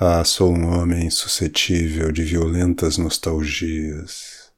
Ah, sou um homem suscetível de violentas nostalgias.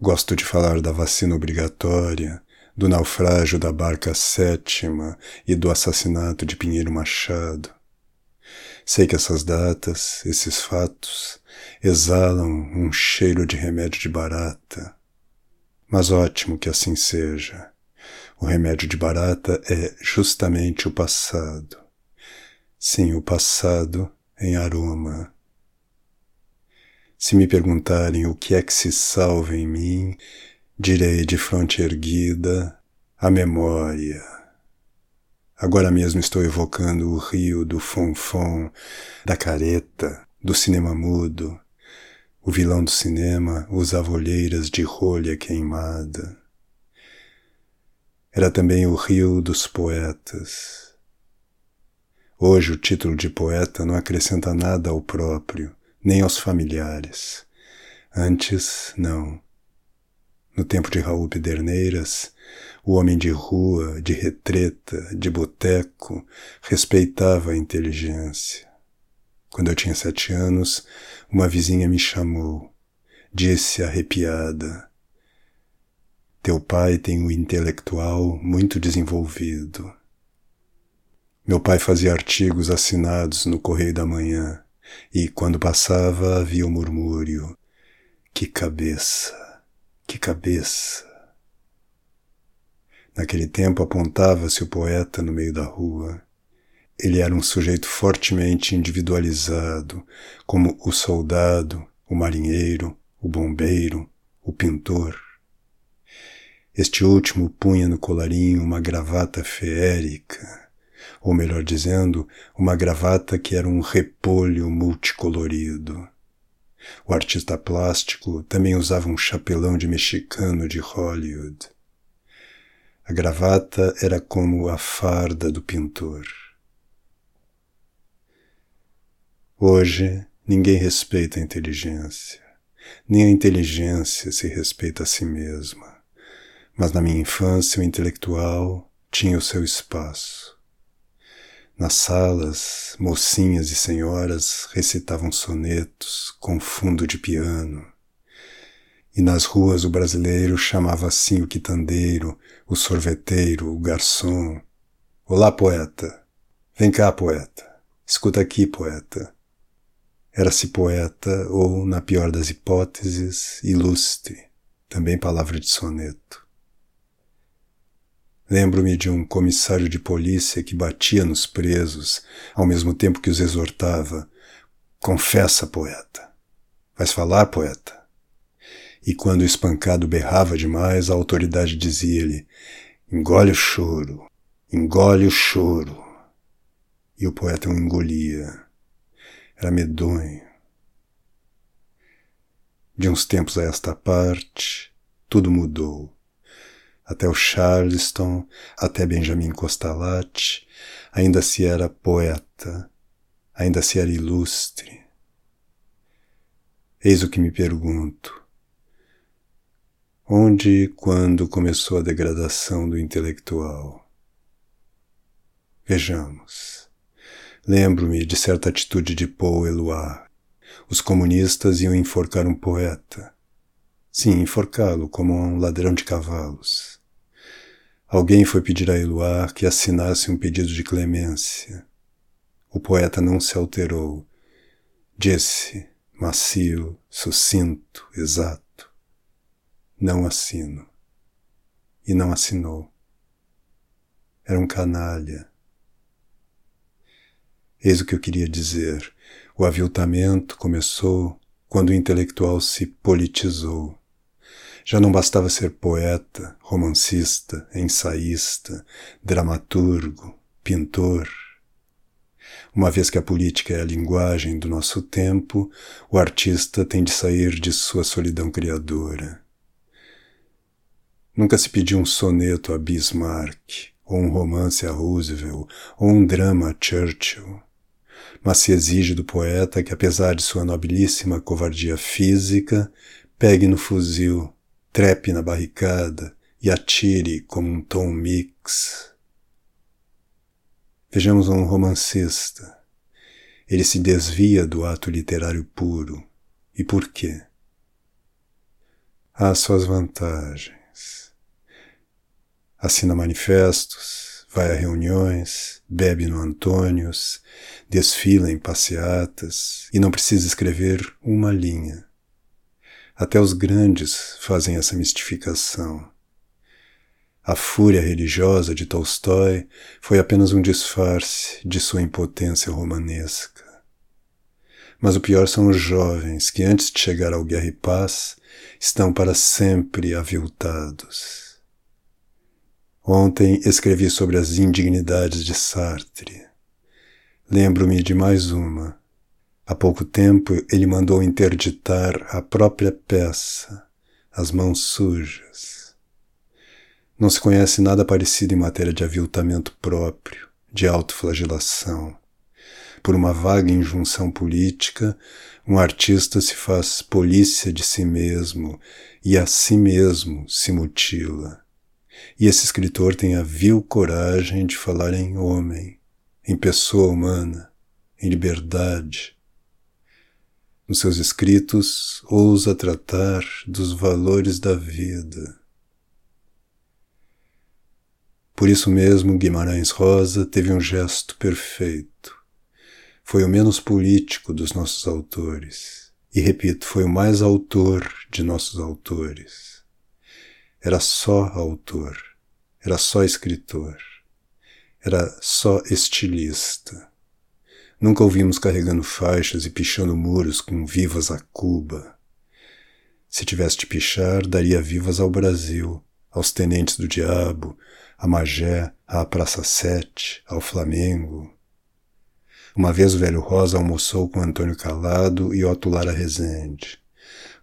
Gosto de falar da vacina obrigatória, do naufrágio da barca sétima e do assassinato de Pinheiro Machado. Sei que essas datas, esses fatos, exalam um cheiro de remédio de barata. Mas ótimo que assim seja. O remédio de barata é justamente o passado. Sim, o passado em aroma. Se me perguntarem o que é que se salva em mim, direi de fronte erguida a memória. Agora mesmo estou evocando o rio do fonfon, da careta, do cinema mudo. O vilão do cinema usava olheiras de rolha queimada. Era também o rio dos poetas Hoje o título de poeta não acrescenta nada ao próprio, nem aos familiares. Antes, não. No tempo de Raul Pederneiras, o homem de rua, de retreta, de boteco, respeitava a inteligência. Quando eu tinha sete anos, uma vizinha me chamou. Disse arrepiada: Teu pai tem o intelectual muito desenvolvido. Meu pai fazia artigos assinados no Correio da Manhã, e quando passava havia o um murmúrio: Que cabeça, que cabeça. Naquele tempo apontava-se o poeta no meio da rua. Ele era um sujeito fortemente individualizado, como o soldado, o marinheiro, o bombeiro, o pintor. Este último punha no colarinho uma gravata feérica ou melhor dizendo, uma gravata que era um repolho multicolorido. O artista plástico também usava um chapelão de mexicano de Hollywood. A gravata era como a farda do pintor. Hoje, ninguém respeita a inteligência. Nem a inteligência se respeita a si mesma. Mas na minha infância, o intelectual tinha o seu espaço. Nas salas, mocinhas e senhoras recitavam sonetos com fundo de piano. E nas ruas o brasileiro chamava assim o quitandeiro, o sorveteiro, o garçom. Olá, poeta. Vem cá, poeta. Escuta aqui, poeta. Era-se poeta ou, na pior das hipóteses, ilustre, também palavra de soneto. Lembro-me de um comissário de polícia que batia nos presos, ao mesmo tempo que os exortava: Confessa, poeta. Vais falar, poeta? E quando o espancado berrava demais, a autoridade dizia-lhe: Engole o choro, engole o choro. E o poeta o engolia. Era medonho. De uns tempos a esta parte, tudo mudou até o Charleston, até Benjamin Costalatti, ainda se era poeta, ainda se era ilustre. Eis o que me pergunto. Onde e quando começou a degradação do intelectual? Vejamos. Lembro-me de certa atitude de Paul Eluard. Os comunistas iam enforcar um poeta. Sim, enforcá-lo como um ladrão de cavalos. Alguém foi pedir a Eluar que assinasse um pedido de clemência. O poeta não se alterou. Disse, macio, sucinto, exato. Não assino. E não assinou. Era um canalha. Eis o que eu queria dizer. O aviltamento começou quando o intelectual se politizou. Já não bastava ser poeta, romancista, ensaísta, dramaturgo, pintor. Uma vez que a política é a linguagem do nosso tempo, o artista tem de sair de sua solidão criadora. Nunca se pediu um soneto a Bismarck, ou um romance a Roosevelt, ou um drama a Churchill. Mas se exige do poeta que, apesar de sua nobilíssima covardia física, pegue no fuzil trepe na barricada e atire como um tom mix. Vejamos um romancista. ele se desvia do ato literário puro. E por quê? Há suas vantagens. Assina manifestos, vai a reuniões, bebe no Antônios, desfila em passeatas e não precisa escrever uma linha. Até os grandes fazem essa mistificação. A fúria religiosa de Tolstói foi apenas um disfarce de sua impotência romanesca. Mas o pior são os jovens que, antes de chegar ao Guerra e Paz, estão para sempre aviltados. Ontem escrevi sobre as indignidades de Sartre. Lembro-me de mais uma Há pouco tempo ele mandou interditar a própria peça, As Mãos Sujas. Não se conhece nada parecido em matéria de aviltamento próprio, de autoflagelação. Por uma vaga injunção política, um artista se faz polícia de si mesmo e a si mesmo se mutila. E esse escritor tem a vil coragem de falar em homem, em pessoa humana, em liberdade, nos seus escritos, ousa tratar dos valores da vida. Por isso mesmo, Guimarães Rosa teve um gesto perfeito. Foi o menos político dos nossos autores. E repito, foi o mais autor de nossos autores. Era só autor, era só escritor, era só estilista. Nunca ouvimos carregando faixas e pichando muros com vivas a Cuba. Se tivesse de pichar, daria vivas ao Brasil, aos tenentes do diabo, a Magé, à Praça Sete, ao Flamengo. Uma vez o velho Rosa almoçou com Antônio Calado e Otto Lara Rezende.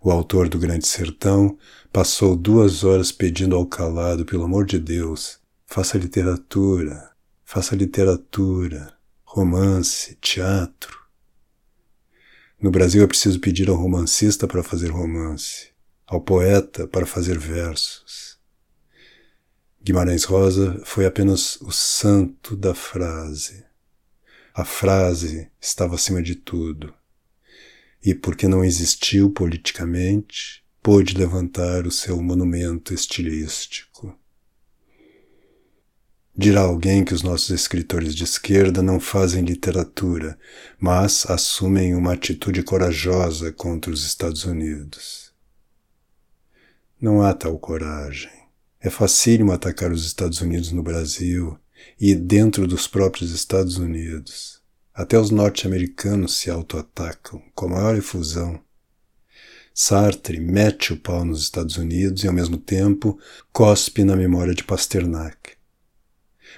O autor do Grande Sertão passou duas horas pedindo ao Calado, pelo amor de Deus, faça literatura, faça literatura romance, teatro. No Brasil é preciso pedir ao romancista para fazer romance, ao poeta para fazer versos. Guimarães Rosa foi apenas o santo da frase. A frase estava acima de tudo. E porque não existiu politicamente, pôde levantar o seu monumento estilístico. Dirá alguém que os nossos escritores de esquerda não fazem literatura, mas assumem uma atitude corajosa contra os Estados Unidos. Não há tal coragem. É facílimo atacar os Estados Unidos no Brasil e dentro dos próprios Estados Unidos. Até os norte-americanos se auto-atacam com a maior efusão. Sartre mete o pau nos Estados Unidos e, ao mesmo tempo, cospe na memória de Pasternak.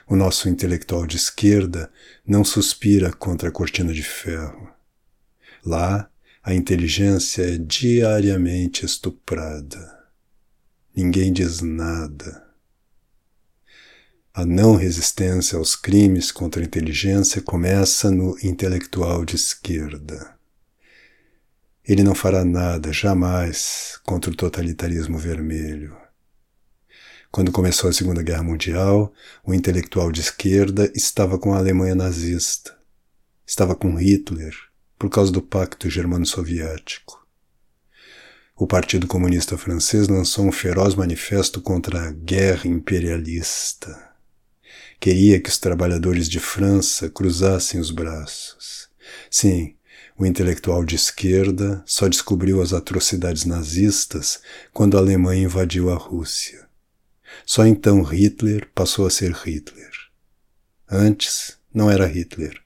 O nosso intelectual de esquerda não suspira contra a cortina de ferro. Lá, a inteligência é diariamente estuprada. Ninguém diz nada. A não resistência aos crimes contra a inteligência começa no intelectual de esquerda. Ele não fará nada, jamais, contra o totalitarismo vermelho. Quando começou a Segunda Guerra Mundial, o intelectual de esquerda estava com a Alemanha nazista. Estava com Hitler, por causa do Pacto Germano-Soviético. O Partido Comunista Francês lançou um feroz manifesto contra a guerra imperialista. Queria que os trabalhadores de França cruzassem os braços. Sim, o intelectual de esquerda só descobriu as atrocidades nazistas quando a Alemanha invadiu a Rússia. Só então Hitler passou a ser Hitler. Antes não era Hitler.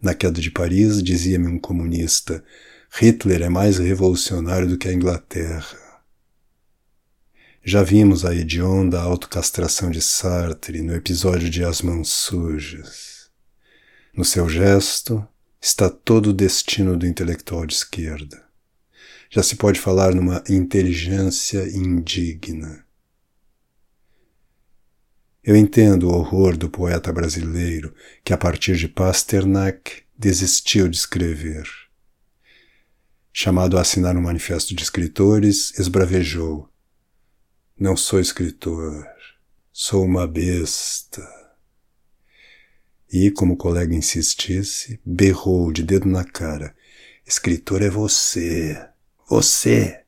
Na queda de Paris, dizia-me um comunista, Hitler é mais revolucionário do que a Inglaterra. Já vimos a hedionda autocastração de Sartre no episódio de As Mãos Sujas. No seu gesto está todo o destino do intelectual de esquerda. Já se pode falar numa inteligência indigna. Eu entendo o horror do poeta brasileiro que, a partir de Pasternak, desistiu de escrever. Chamado a assinar um manifesto de escritores, esbravejou: Não sou escritor, sou uma besta. e, como o colega insistisse, berrou de dedo na cara: Escritor é você, você!